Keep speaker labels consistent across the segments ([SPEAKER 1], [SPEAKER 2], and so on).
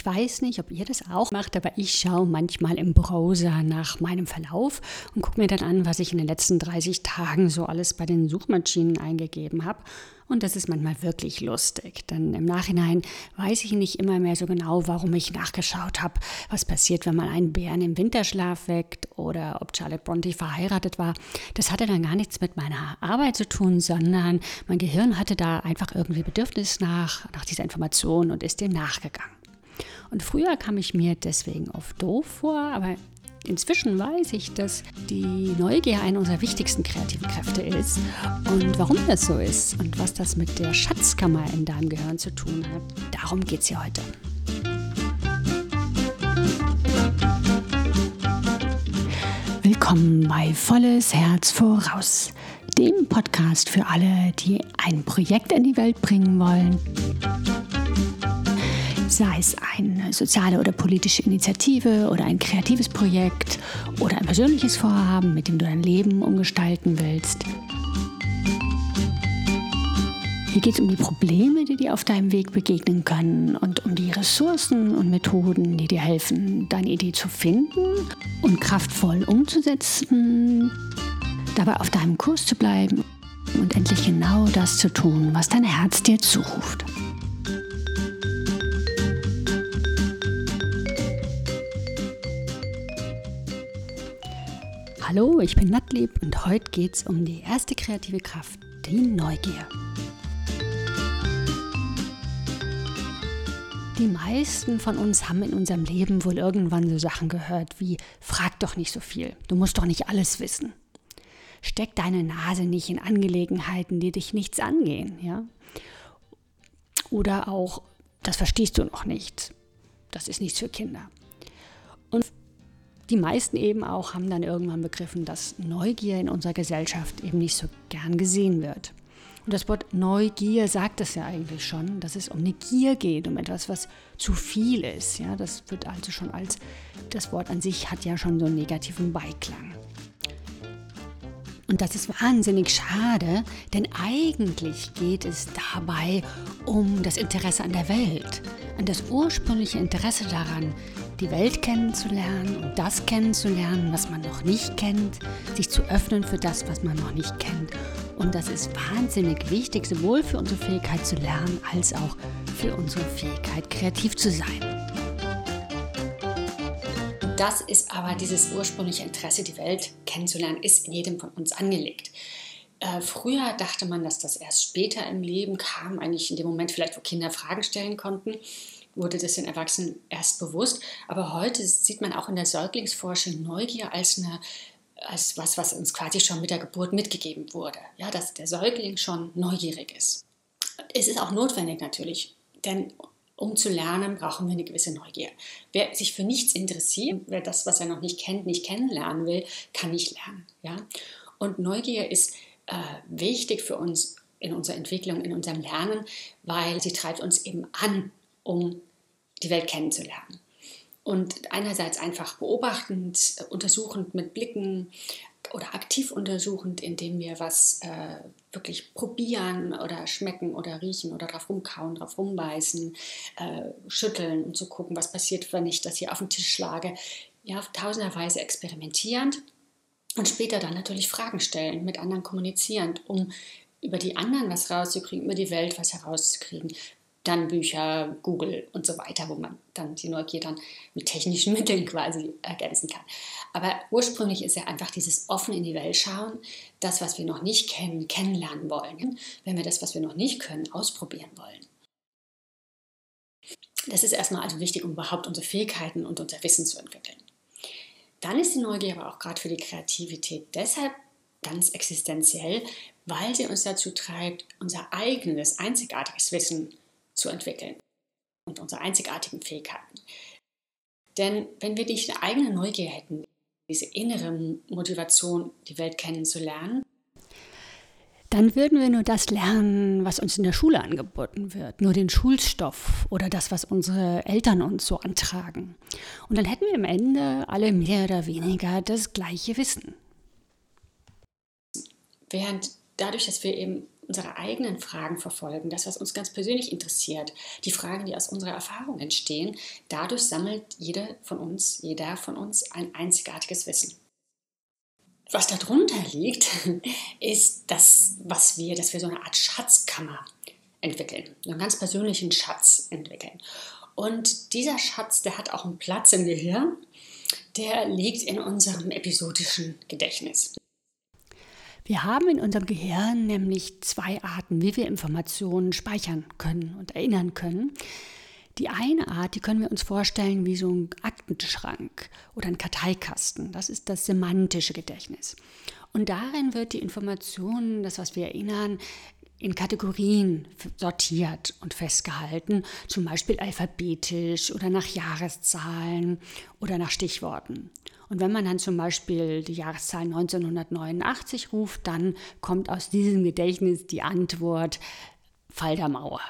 [SPEAKER 1] Ich weiß nicht, ob ihr das auch macht, aber ich schaue manchmal im Browser nach meinem Verlauf und gucke mir dann an, was ich in den letzten 30 Tagen so alles bei den Suchmaschinen eingegeben habe. Und das ist manchmal wirklich lustig, denn im Nachhinein weiß ich nicht immer mehr so genau, warum ich nachgeschaut habe, was passiert, wenn man einen Bären im Winterschlaf weckt oder ob Charlotte Bronte verheiratet war. Das hatte dann gar nichts mit meiner Arbeit zu tun, sondern mein Gehirn hatte da einfach irgendwie Bedürfnis nach, nach dieser Information und ist dem nachgegangen. Und früher kam ich mir deswegen oft doof vor, aber Inzwischen weiß ich, dass die Neugier eine unserer wichtigsten kreativen Kräfte ist. Und warum das so ist und was das mit der Schatzkammer in deinem Gehirn zu tun hat, darum geht es hier heute. Willkommen bei Volles Herz voraus, dem Podcast für alle, die ein Projekt in die Welt bringen wollen sei es eine soziale oder politische Initiative oder ein kreatives Projekt oder ein persönliches Vorhaben, mit dem du dein Leben umgestalten willst. Hier geht es um die Probleme, die dir auf deinem Weg begegnen können und um die Ressourcen und Methoden, die dir helfen, deine Idee zu finden und kraftvoll umzusetzen, dabei auf deinem Kurs zu bleiben und endlich genau das zu tun, was dein Herz dir zuruft. Hallo, ich bin Nattlieb und heute geht es um die erste kreative Kraft, die Neugier. Die meisten von uns haben in unserem Leben wohl irgendwann so Sachen gehört wie frag doch nicht so viel, du musst doch nicht alles wissen. Steck deine Nase nicht in Angelegenheiten, die dich nichts angehen, ja? Oder auch das verstehst du noch nicht. Das ist nichts für Kinder. Die meisten eben auch haben dann irgendwann begriffen, dass Neugier in unserer Gesellschaft eben nicht so gern gesehen wird. Und das Wort Neugier sagt es ja eigentlich schon, dass es um eine Gier geht, um etwas, was zu viel ist. Ja, das wird also schon als, das Wort an sich hat ja schon so einen negativen Beiklang. Und das ist wahnsinnig schade, denn eigentlich geht es dabei um das Interesse an der Welt, an das ursprüngliche Interesse daran, die Welt kennenzulernen und das kennenzulernen, was man noch nicht kennt, sich zu öffnen für das, was man noch nicht kennt. Und das ist wahnsinnig wichtig, sowohl für unsere Fähigkeit zu lernen, als auch für unsere Fähigkeit, kreativ zu sein. Das ist aber dieses ursprüngliche Interesse, die Welt kennenzulernen, ist in jedem von uns angelegt. Äh, früher dachte man, dass das erst später im Leben kam, eigentlich in dem Moment vielleicht, wo Kinder Fragen stellen konnten wurde das den Erwachsenen erst bewusst. Aber heute sieht man auch in der Säuglingsforschung Neugier als eine als was, was uns quasi schon mit der Geburt mitgegeben wurde. Ja, dass der Säugling schon neugierig ist. Es ist auch notwendig natürlich, denn um zu lernen, brauchen wir eine gewisse Neugier. Wer sich für nichts interessiert, wer das, was er noch nicht kennt, nicht kennenlernen will, kann nicht lernen. Ja? Und Neugier ist äh, wichtig für uns in unserer Entwicklung, in unserem Lernen, weil sie treibt uns eben an, um die Welt kennenzulernen. Und einerseits einfach beobachtend, untersuchend mit Blicken oder aktiv untersuchend, indem wir was äh, wirklich probieren oder schmecken oder riechen oder drauf rumkauen, drauf rumbeißen, äh, schütteln und zu gucken, was passiert, wenn ich das hier auf den Tisch schlage. Ja, tausenderweise experimentierend und später dann natürlich Fragen stellen, mit anderen kommunizierend, um über die anderen was rauszukriegen, über die Welt was herauszukriegen dann Bücher, Google und so weiter, wo man dann die Neugier dann mit technischen Mitteln quasi ergänzen kann. Aber ursprünglich ist ja einfach dieses offen in die Welt schauen, das, was wir noch nicht kennen, kennenlernen wollen, wenn wir das, was wir noch nicht können, ausprobieren wollen. Das ist erstmal also wichtig, um überhaupt unsere Fähigkeiten und unser Wissen zu entwickeln. Dann ist die Neugier aber auch gerade für die Kreativität deshalb ganz existenziell, weil sie uns dazu treibt, unser eigenes, einzigartiges Wissen zu entwickeln und unsere einzigartigen Fähigkeiten. Denn wenn wir nicht eine eigene Neugier hätten, diese innere Motivation, die Welt kennenzulernen, dann würden wir nur das lernen, was uns in der Schule angeboten wird, nur den Schulstoff oder das, was unsere Eltern uns so antragen. Und dann hätten wir am Ende alle mehr oder weniger das gleiche Wissen. Während dadurch, dass wir eben unsere eigenen Fragen verfolgen, das, was uns ganz persönlich interessiert, die Fragen, die aus unserer Erfahrung entstehen. Dadurch sammelt jeder von uns, jeder von uns ein einzigartiges Wissen. Was darunter liegt, ist das, was wir, dass wir so eine Art Schatzkammer entwickeln, einen ganz persönlichen Schatz entwickeln. Und dieser Schatz, der hat auch einen Platz im Gehirn, der liegt in unserem episodischen Gedächtnis.
[SPEAKER 2] Wir haben in unserem Gehirn nämlich zwei Arten, wie wir Informationen speichern können und erinnern können. Die eine Art, die können wir uns vorstellen wie so ein Aktenschrank oder ein Karteikasten. Das ist das semantische Gedächtnis. Und darin wird die Information, das, was wir erinnern, in Kategorien sortiert und festgehalten, zum Beispiel alphabetisch oder nach Jahreszahlen oder nach Stichworten. Und wenn man dann zum Beispiel die Jahreszahl 1989 ruft, dann kommt aus diesem Gedächtnis die Antwort Fall der Mauer.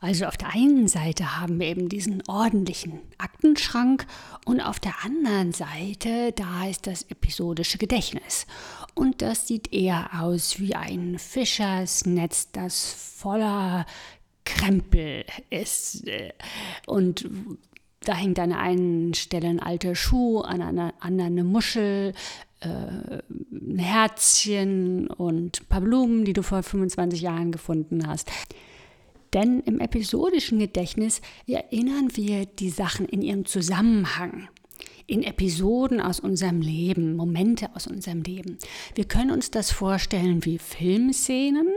[SPEAKER 2] Also auf der einen Seite haben wir eben diesen ordentlichen Aktenschrank und auf der anderen Seite, da ist das episodische Gedächtnis. Und das sieht eher aus wie ein Fischersnetz, das voller Krempel ist. Und da hängt an einer Stelle ein alter Schuh, an einer anderen eine Muschel, äh, ein Herzchen und ein paar Blumen, die du vor 25 Jahren gefunden hast. Denn im episodischen Gedächtnis erinnern wir die Sachen in ihrem Zusammenhang in Episoden aus unserem Leben, Momente aus unserem Leben. Wir können uns das vorstellen wie Filmszenen,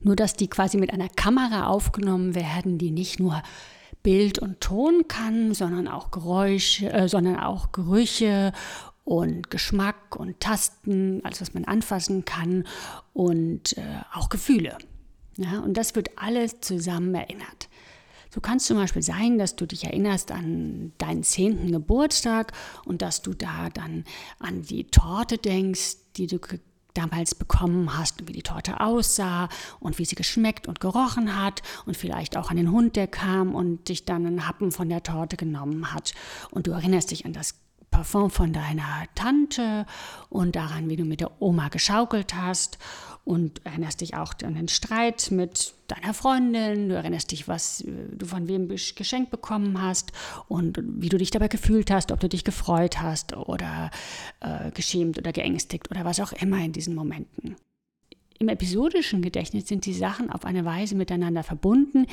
[SPEAKER 2] nur dass die quasi mit einer Kamera aufgenommen werden, die nicht nur Bild und Ton kann, sondern auch Geräusche, äh, sondern auch Gerüche und Geschmack und Tasten, alles was man anfassen kann und äh, auch Gefühle. Ja, und das wird alles zusammen erinnert. So kann es zum Beispiel sein, dass du dich erinnerst an deinen zehnten Geburtstag und dass du da dann an die Torte denkst, die du damals bekommen hast und wie die Torte aussah und wie sie geschmeckt und gerochen hat und vielleicht auch an den Hund, der kam und dich dann einen Happen von der Torte genommen hat. Und du erinnerst dich an das Parfum von deiner Tante und daran, wie du mit der Oma geschaukelt hast und erinnerst dich auch an den Streit mit deiner Freundin, du erinnerst dich, was äh, du von wem geschenkt bekommen hast und wie du dich dabei gefühlt hast, ob du dich gefreut hast oder äh, geschämt oder geängstigt oder was auch immer in diesen Momenten. Im episodischen Gedächtnis sind die Sachen auf eine Weise miteinander verbunden,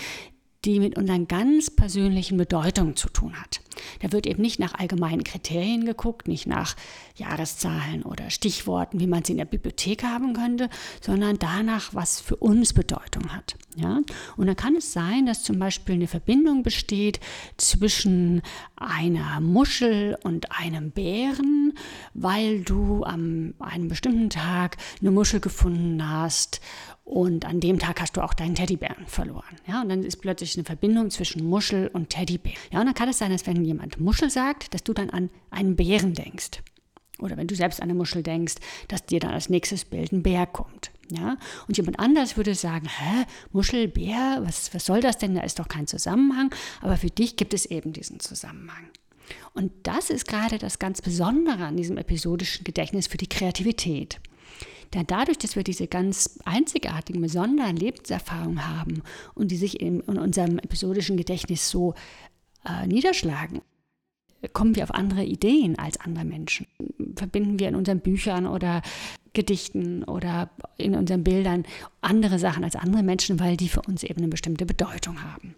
[SPEAKER 2] die mit unseren ganz persönlichen Bedeutungen zu tun hat. Da wird eben nicht nach allgemeinen Kriterien geguckt, nicht nach Jahreszahlen oder Stichworten, wie man sie in der Bibliothek haben könnte, sondern danach, was für uns Bedeutung hat. Ja? Und dann kann es sein, dass zum Beispiel eine Verbindung besteht zwischen einer Muschel und einem Bären, weil du an einem bestimmten Tag eine Muschel gefunden hast und an dem Tag hast du auch deinen Teddybären verloren. Ja, und dann ist plötzlich eine Verbindung zwischen Muschel und Teddybär. Ja, und dann kann es sein, dass wenn jemand Muschel sagt, dass du dann an einen Bären denkst. Oder wenn du selbst an eine Muschel denkst, dass dir dann als nächstes Bild ein Bär kommt. Ja? Und jemand anders würde sagen, hä, Muschel, Bär, was, was soll das denn? Da ist doch kein Zusammenhang. Aber für dich gibt es eben diesen Zusammenhang. Und das ist gerade das ganz Besondere an diesem episodischen Gedächtnis für die Kreativität. Denn dadurch, dass wir diese ganz einzigartigen, besonderen Lebenserfahrungen haben und die sich in, in unserem episodischen Gedächtnis so äh, niederschlagen, kommen wir auf andere Ideen als andere Menschen. Verbinden wir in unseren Büchern oder Gedichten oder in unseren Bildern andere Sachen als andere Menschen, weil die für uns eben eine bestimmte Bedeutung haben.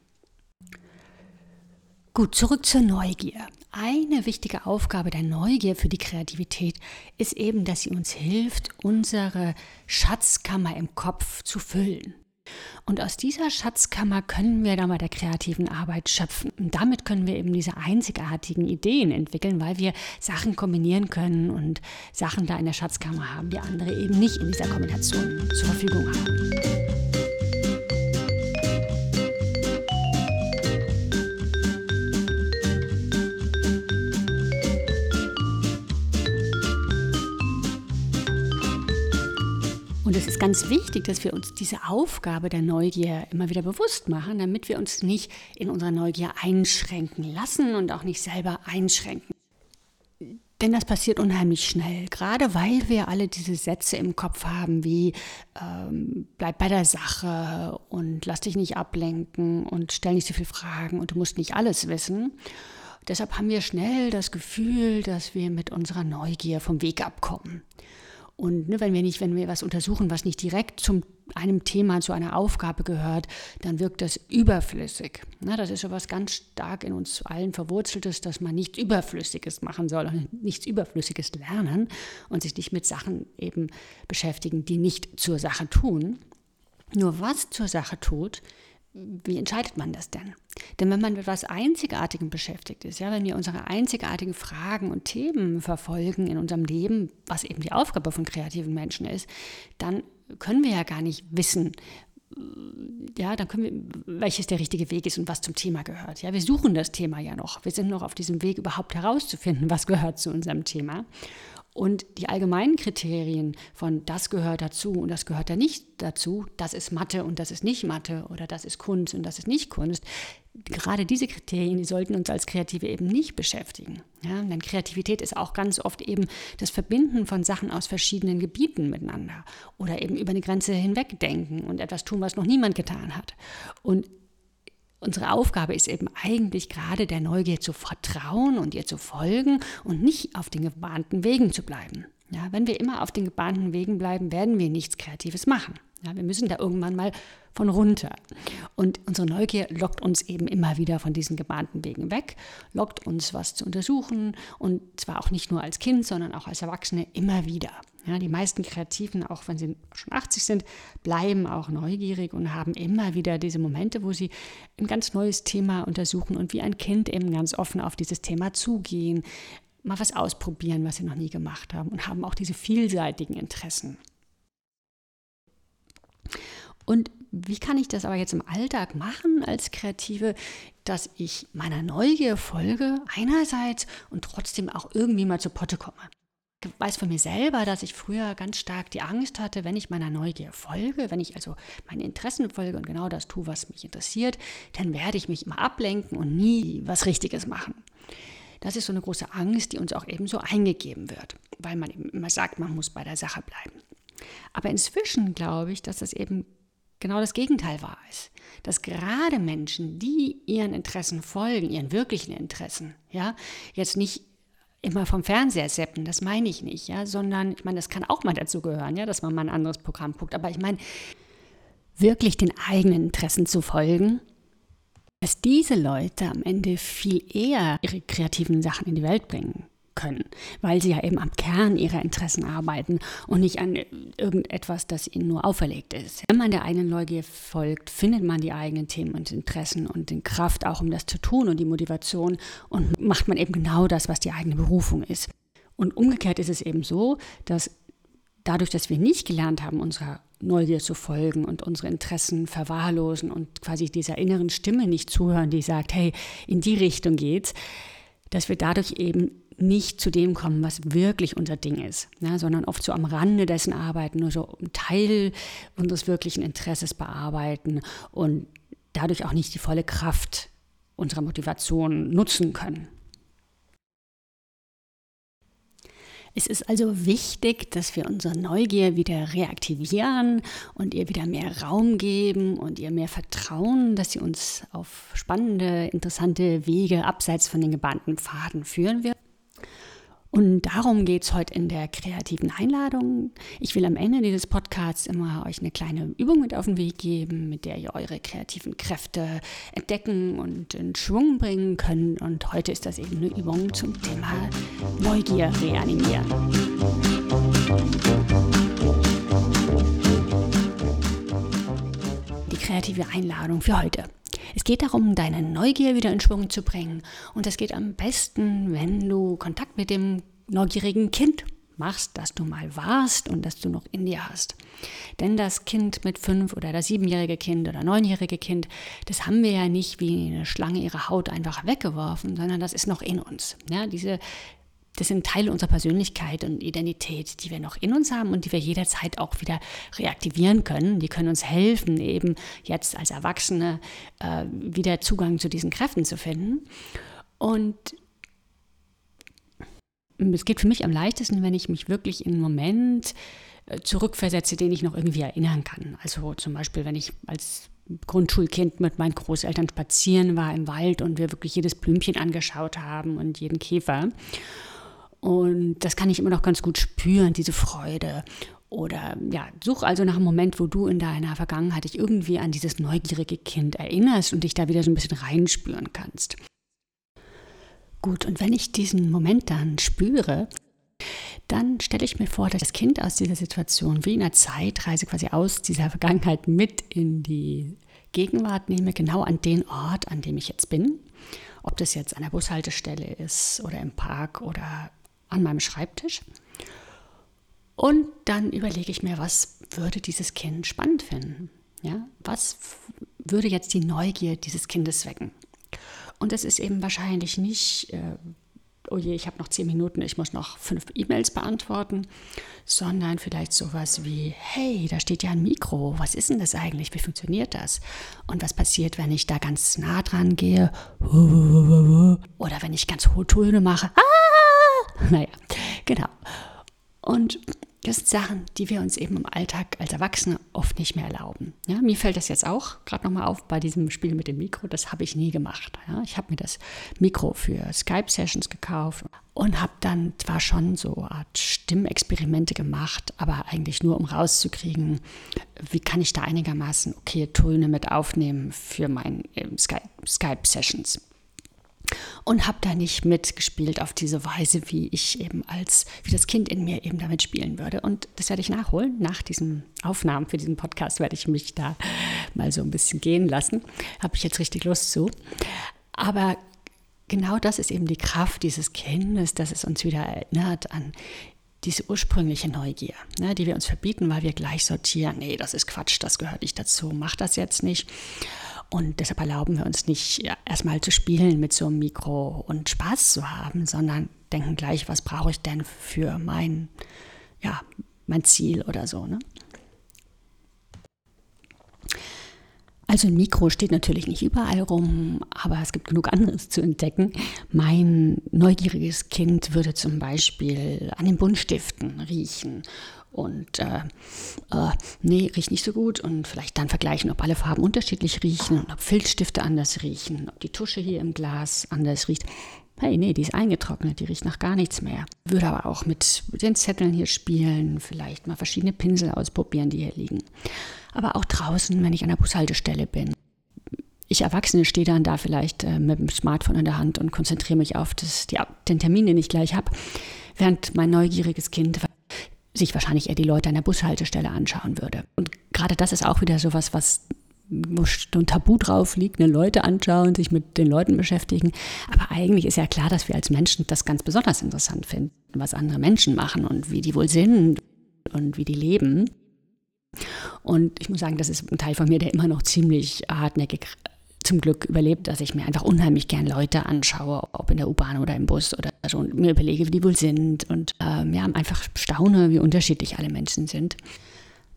[SPEAKER 2] Gut, zurück zur Neugier. Eine wichtige Aufgabe der Neugier für die Kreativität ist eben, dass sie uns hilft, unsere Schatzkammer im Kopf zu füllen. Und aus dieser Schatzkammer können wir dann bei der kreativen Arbeit schöpfen. Und damit können wir eben diese einzigartigen Ideen entwickeln, weil wir Sachen kombinieren können und Sachen da in der Schatzkammer haben, die andere eben nicht in dieser Kombination zur Verfügung haben. Ganz wichtig, dass wir uns diese Aufgabe der Neugier immer wieder bewusst machen, damit wir uns nicht in unserer Neugier einschränken lassen und auch nicht selber einschränken. Denn das passiert unheimlich schnell, gerade weil wir alle diese Sätze im Kopf haben, wie ähm, bleib bei der Sache und lass dich nicht ablenken und stell nicht so viele Fragen und du musst nicht alles wissen. Deshalb haben wir schnell das Gefühl, dass wir mit unserer Neugier vom Weg abkommen. Und ne, wenn wir nicht, wenn wir was untersuchen, was nicht direkt zum einem Thema, zu einer Aufgabe gehört, dann wirkt das überflüssig. Na, das ist so was ganz stark in uns allen verwurzeltes, dass man nichts Überflüssiges machen soll und nichts Überflüssiges lernen und sich nicht mit Sachen eben beschäftigen, die nicht zur Sache tun. Nur was zur Sache tut, wie entscheidet man das denn? Denn wenn man mit etwas Einzigartigem beschäftigt ist, ja, wenn wir unsere einzigartigen Fragen und Themen verfolgen in unserem Leben, was eben die Aufgabe von kreativen Menschen ist, dann können wir ja gar nicht wissen, ja, dann können wir, welches der richtige Weg ist und was zum Thema gehört. Ja, wir suchen das Thema ja noch. Wir sind noch auf diesem Weg, überhaupt herauszufinden, was gehört zu unserem Thema. Und die allgemeinen Kriterien von das gehört dazu und das gehört da nicht dazu, das ist Mathe und das ist nicht Mathe oder das ist Kunst und das ist nicht Kunst, gerade diese Kriterien, die sollten uns als Kreative eben nicht beschäftigen. Ja, denn Kreativität ist auch ganz oft eben das Verbinden von Sachen aus verschiedenen Gebieten miteinander oder eben über eine Grenze hinweg denken und etwas tun, was noch niemand getan hat. Und Unsere Aufgabe ist eben eigentlich gerade der Neugier zu vertrauen und ihr zu folgen und nicht auf den gebahnten Wegen zu bleiben. Ja, wenn wir immer auf den gebahnten Wegen bleiben, werden wir nichts Kreatives machen. Ja, wir müssen da irgendwann mal von runter. Und unsere Neugier lockt uns eben immer wieder von diesen gebahnten Wegen weg, lockt uns was zu untersuchen und zwar auch nicht nur als Kind, sondern auch als Erwachsene immer wieder. Ja, die meisten Kreativen, auch wenn sie schon 80 sind, bleiben auch neugierig und haben immer wieder diese Momente, wo sie ein ganz neues Thema untersuchen und wie ein Kind eben ganz offen auf dieses Thema zugehen, mal was ausprobieren, was sie noch nie gemacht haben und haben auch diese vielseitigen Interessen. Und wie kann ich das aber jetzt im Alltag machen als Kreative, dass ich meiner Neugier folge einerseits und trotzdem auch irgendwie mal zu Potte komme? Weiß von mir selber, dass ich früher ganz stark die Angst hatte, wenn ich meiner Neugier folge, wenn ich also meinen Interessen folge und genau das tue, was mich interessiert, dann werde ich mich immer ablenken und nie was Richtiges machen. Das ist so eine große Angst, die uns auch ebenso eingegeben wird, weil man eben immer sagt, man muss bei der Sache bleiben. Aber inzwischen glaube ich, dass das eben genau das Gegenteil wahr ist. Dass gerade Menschen, die ihren Interessen folgen, ihren wirklichen Interessen, ja, jetzt nicht immer vom Fernseher seppen, das meine ich nicht, ja, sondern ich meine, das kann auch mal dazu gehören, ja, dass man mal ein anderes Programm guckt, aber ich meine, wirklich den eigenen Interessen zu folgen, dass diese Leute am Ende viel eher ihre kreativen Sachen in die Welt bringen können, weil sie ja eben am Kern ihrer Interessen arbeiten und nicht an irgendetwas, das ihnen nur auferlegt ist. Wenn man der eigenen Neugier folgt, findet man die eigenen Themen und Interessen und die Kraft auch, um das zu tun und die Motivation und macht man eben genau das, was die eigene Berufung ist. Und umgekehrt ist es eben so, dass dadurch, dass wir nicht gelernt haben, unserer Neugier zu folgen und unsere Interessen verwahrlosen und quasi dieser inneren Stimme nicht zuhören, die sagt, hey, in die Richtung geht's, dass wir dadurch eben nicht zu dem kommen, was wirklich unser Ding ist, ne, sondern oft so am Rande dessen arbeiten, nur so einen Teil unseres wirklichen Interesses bearbeiten und dadurch auch nicht die volle Kraft unserer Motivation nutzen können. Es ist also wichtig, dass wir unsere Neugier wieder reaktivieren und ihr wieder mehr Raum geben und ihr mehr vertrauen, dass sie uns auf spannende, interessante Wege abseits von den gebahnten Pfaden führen wird. Und darum geht es heute in der kreativen Einladung. Ich will am Ende dieses Podcasts immer euch eine kleine Übung mit auf den Weg geben, mit der ihr eure kreativen Kräfte entdecken und in Schwung bringen könnt. Und heute ist das eben eine Übung zum Thema Neugier reanimieren. Kreative Einladung für heute. Es geht darum, deine Neugier wieder in Schwung zu bringen. Und das geht am besten, wenn du Kontakt mit dem neugierigen Kind machst, das du mal warst und das du noch in dir hast. Denn das Kind mit fünf oder das siebenjährige Kind oder neunjährige Kind, das haben wir ja nicht wie eine Schlange ihre Haut einfach weggeworfen, sondern das ist noch in uns. Ja, diese das sind Teile unserer Persönlichkeit und Identität, die wir noch in uns haben und die wir jederzeit auch wieder reaktivieren können. Die können uns helfen, eben jetzt als Erwachsene äh, wieder Zugang zu diesen Kräften zu finden. Und es geht für mich am leichtesten, wenn ich mich wirklich in einen Moment äh, zurückversetze, den ich noch irgendwie erinnern kann. Also zum Beispiel, wenn ich als Grundschulkind mit meinen Großeltern spazieren war im Wald und wir wirklich jedes Blümchen angeschaut haben und jeden Käfer. Und das kann ich immer noch ganz gut spüren, diese Freude. Oder ja, such also nach einem Moment, wo du in deiner Vergangenheit dich irgendwie an dieses neugierige Kind erinnerst und dich da wieder so ein bisschen reinspüren kannst. Gut, und wenn ich diesen Moment dann spüre, dann stelle ich mir vor, dass das Kind aus dieser Situation wie in einer Zeitreise quasi aus dieser Vergangenheit mit in die Gegenwart nehme, genau an den Ort, an dem ich jetzt bin. Ob das jetzt an der Bushaltestelle ist oder im Park oder an meinem Schreibtisch. Und dann überlege ich mir, was würde dieses Kind spannend finden? Ja, was würde jetzt die Neugier dieses Kindes wecken? Und es ist eben wahrscheinlich nicht äh, oh je, ich habe noch zehn Minuten, ich muss noch fünf E-Mails beantworten, sondern vielleicht sowas wie, hey, da steht ja ein Mikro, was ist denn das eigentlich, wie funktioniert das? Und was passiert, wenn ich da ganz nah dran gehe? Oder wenn ich ganz hohe Töne mache? Ah! Naja, genau. Und das sind Sachen, die wir uns eben im Alltag als Erwachsene oft nicht mehr erlauben. Ja, mir fällt das jetzt auch gerade nochmal auf bei diesem Spiel mit dem Mikro. Das habe ich nie gemacht. Ja, ich habe mir das Mikro für Skype-Sessions gekauft und habe dann zwar schon so eine Art Stimmexperimente gemacht, aber eigentlich nur, um rauszukriegen, wie kann ich da einigermaßen okay Töne mit aufnehmen für meine ähm, Skype-Sessions und habe da nicht mitgespielt auf diese Weise, wie ich eben als, wie das Kind in mir eben damit spielen würde. Und das werde ich nachholen. Nach diesen Aufnahmen für diesen Podcast werde ich mich da mal so ein bisschen gehen lassen. Habe ich jetzt richtig Lust zu. Aber genau das ist eben die Kraft dieses Kindes, dass es uns wieder erinnert an diese ursprüngliche Neugier, ne, die wir uns verbieten, weil wir gleich sortieren, nee, das ist Quatsch, das gehört nicht dazu, mach das jetzt nicht. Und deshalb erlauben wir uns nicht erstmal zu spielen mit so einem Mikro und Spaß zu haben, sondern denken gleich, was brauche ich denn für mein, ja, mein Ziel oder so. Ne? Also ein Mikro steht natürlich nicht überall rum, aber es gibt genug anderes zu entdecken. Mein neugieriges Kind würde zum Beispiel an den Buntstiften riechen und äh, äh, nee, riecht nicht so gut und vielleicht dann vergleichen, ob alle Farben unterschiedlich riechen und ob Filzstifte anders riechen, ob die Tusche hier im Glas anders riecht. Hey, nee, die ist eingetrocknet, die riecht nach gar nichts mehr. Würde aber auch mit den Zetteln hier spielen, vielleicht mal verschiedene Pinsel ausprobieren, die hier liegen. Aber auch draußen, wenn ich an der Bushaltestelle bin. Ich Erwachsene stehe dann da vielleicht äh, mit dem Smartphone in der Hand und konzentriere mich auf das, die, den Termin, den ich gleich habe, während mein neugieriges Kind sich wahrscheinlich eher die Leute an der Bushaltestelle anschauen würde. Und gerade das ist auch wieder sowas, was wo ein Tabu drauf liegt, ne, Leute anschauen, sich mit den Leuten beschäftigen. Aber eigentlich ist ja klar, dass wir als Menschen das ganz besonders interessant finden, was andere Menschen machen und wie die wohl sind und wie die leben. Und ich muss sagen, das ist ein Teil von mir, der immer noch ziemlich hartnäckig zum Glück überlebt, dass ich mir einfach unheimlich gern Leute anschaue, ob in der U-Bahn oder im Bus oder so und mir überlege, wie die wohl sind und ähm, ja, einfach staune, wie unterschiedlich alle Menschen sind.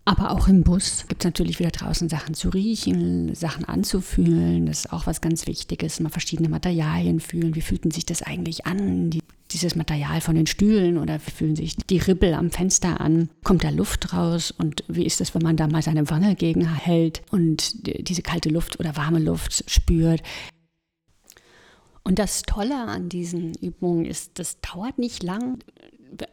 [SPEAKER 2] Aber auch im Bus gibt es natürlich wieder draußen Sachen zu riechen, Sachen anzufühlen. Das ist auch was ganz Wichtiges. Mal verschiedene Materialien fühlen. Wie fühlten sich das eigentlich an? Die, dieses Material von den Stühlen oder fühlen sich die Ribbel am Fenster an? Kommt da Luft raus? Und wie ist das, wenn man da mal seine Wange gegenhält und diese kalte Luft oder warme Luft spürt? Und das Tolle an diesen Übungen ist, das dauert nicht lang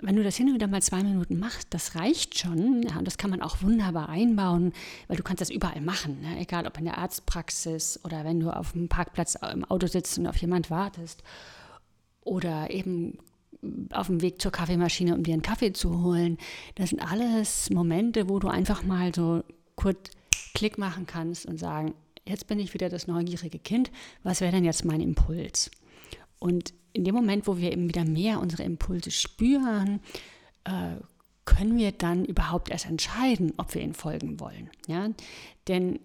[SPEAKER 2] wenn du das hin und wieder mal zwei Minuten machst, das reicht schon. Ja, und das kann man auch wunderbar einbauen, weil du kannst das überall machen. Ne? Egal ob in der Arztpraxis oder wenn du auf dem Parkplatz im Auto sitzt und auf jemand wartest. Oder eben auf dem Weg zur Kaffeemaschine, um dir einen Kaffee zu holen. Das sind alles Momente, wo du einfach mal so kurz Klick machen kannst und sagen, jetzt bin ich wieder das neugierige Kind, was wäre denn jetzt mein Impuls? Und in dem Moment, wo wir eben wieder mehr unsere Impulse spüren, äh, können wir dann überhaupt erst entscheiden, ob wir ihnen folgen wollen. Ja? Denn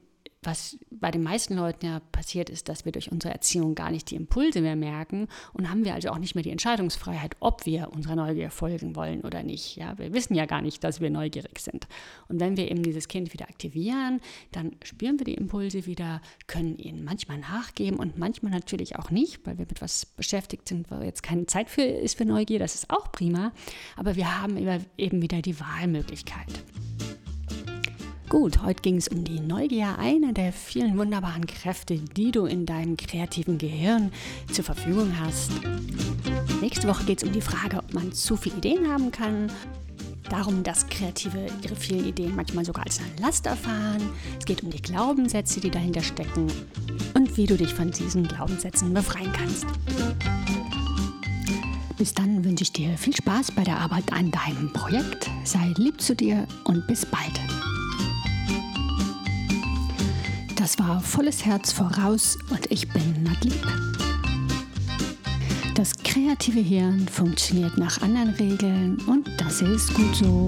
[SPEAKER 2] was bei den meisten Leuten ja passiert ist, dass wir durch unsere Erziehung gar nicht die Impulse mehr merken und haben wir also auch nicht mehr die Entscheidungsfreiheit, ob wir unserer Neugier folgen wollen oder nicht. Ja, wir wissen ja gar nicht, dass wir neugierig sind. Und wenn wir eben dieses Kind wieder aktivieren, dann spüren wir die Impulse wieder, können ihnen manchmal nachgeben und manchmal natürlich auch nicht, weil wir mit was beschäftigt sind, wo jetzt keine Zeit für ist für Neugier. Das ist auch prima. Aber wir haben eben wieder die Wahlmöglichkeit. Gut, heute ging es um die Neugier, eine der vielen wunderbaren Kräfte, die du in deinem kreativen Gehirn zur Verfügung hast. Nächste Woche geht es um die Frage, ob man zu viele Ideen haben kann. Darum, dass Kreative ihre vielen Ideen manchmal sogar als eine Last erfahren. Es geht um die Glaubenssätze, die dahinter stecken und wie du dich von diesen Glaubenssätzen befreien kannst. Bis dann wünsche ich dir viel Spaß bei der Arbeit an deinem Projekt. Sei lieb zu dir und bis bald. Das war volles Herz voraus und ich bin Nadlieb. Das kreative Hirn funktioniert nach anderen Regeln und das ist gut so.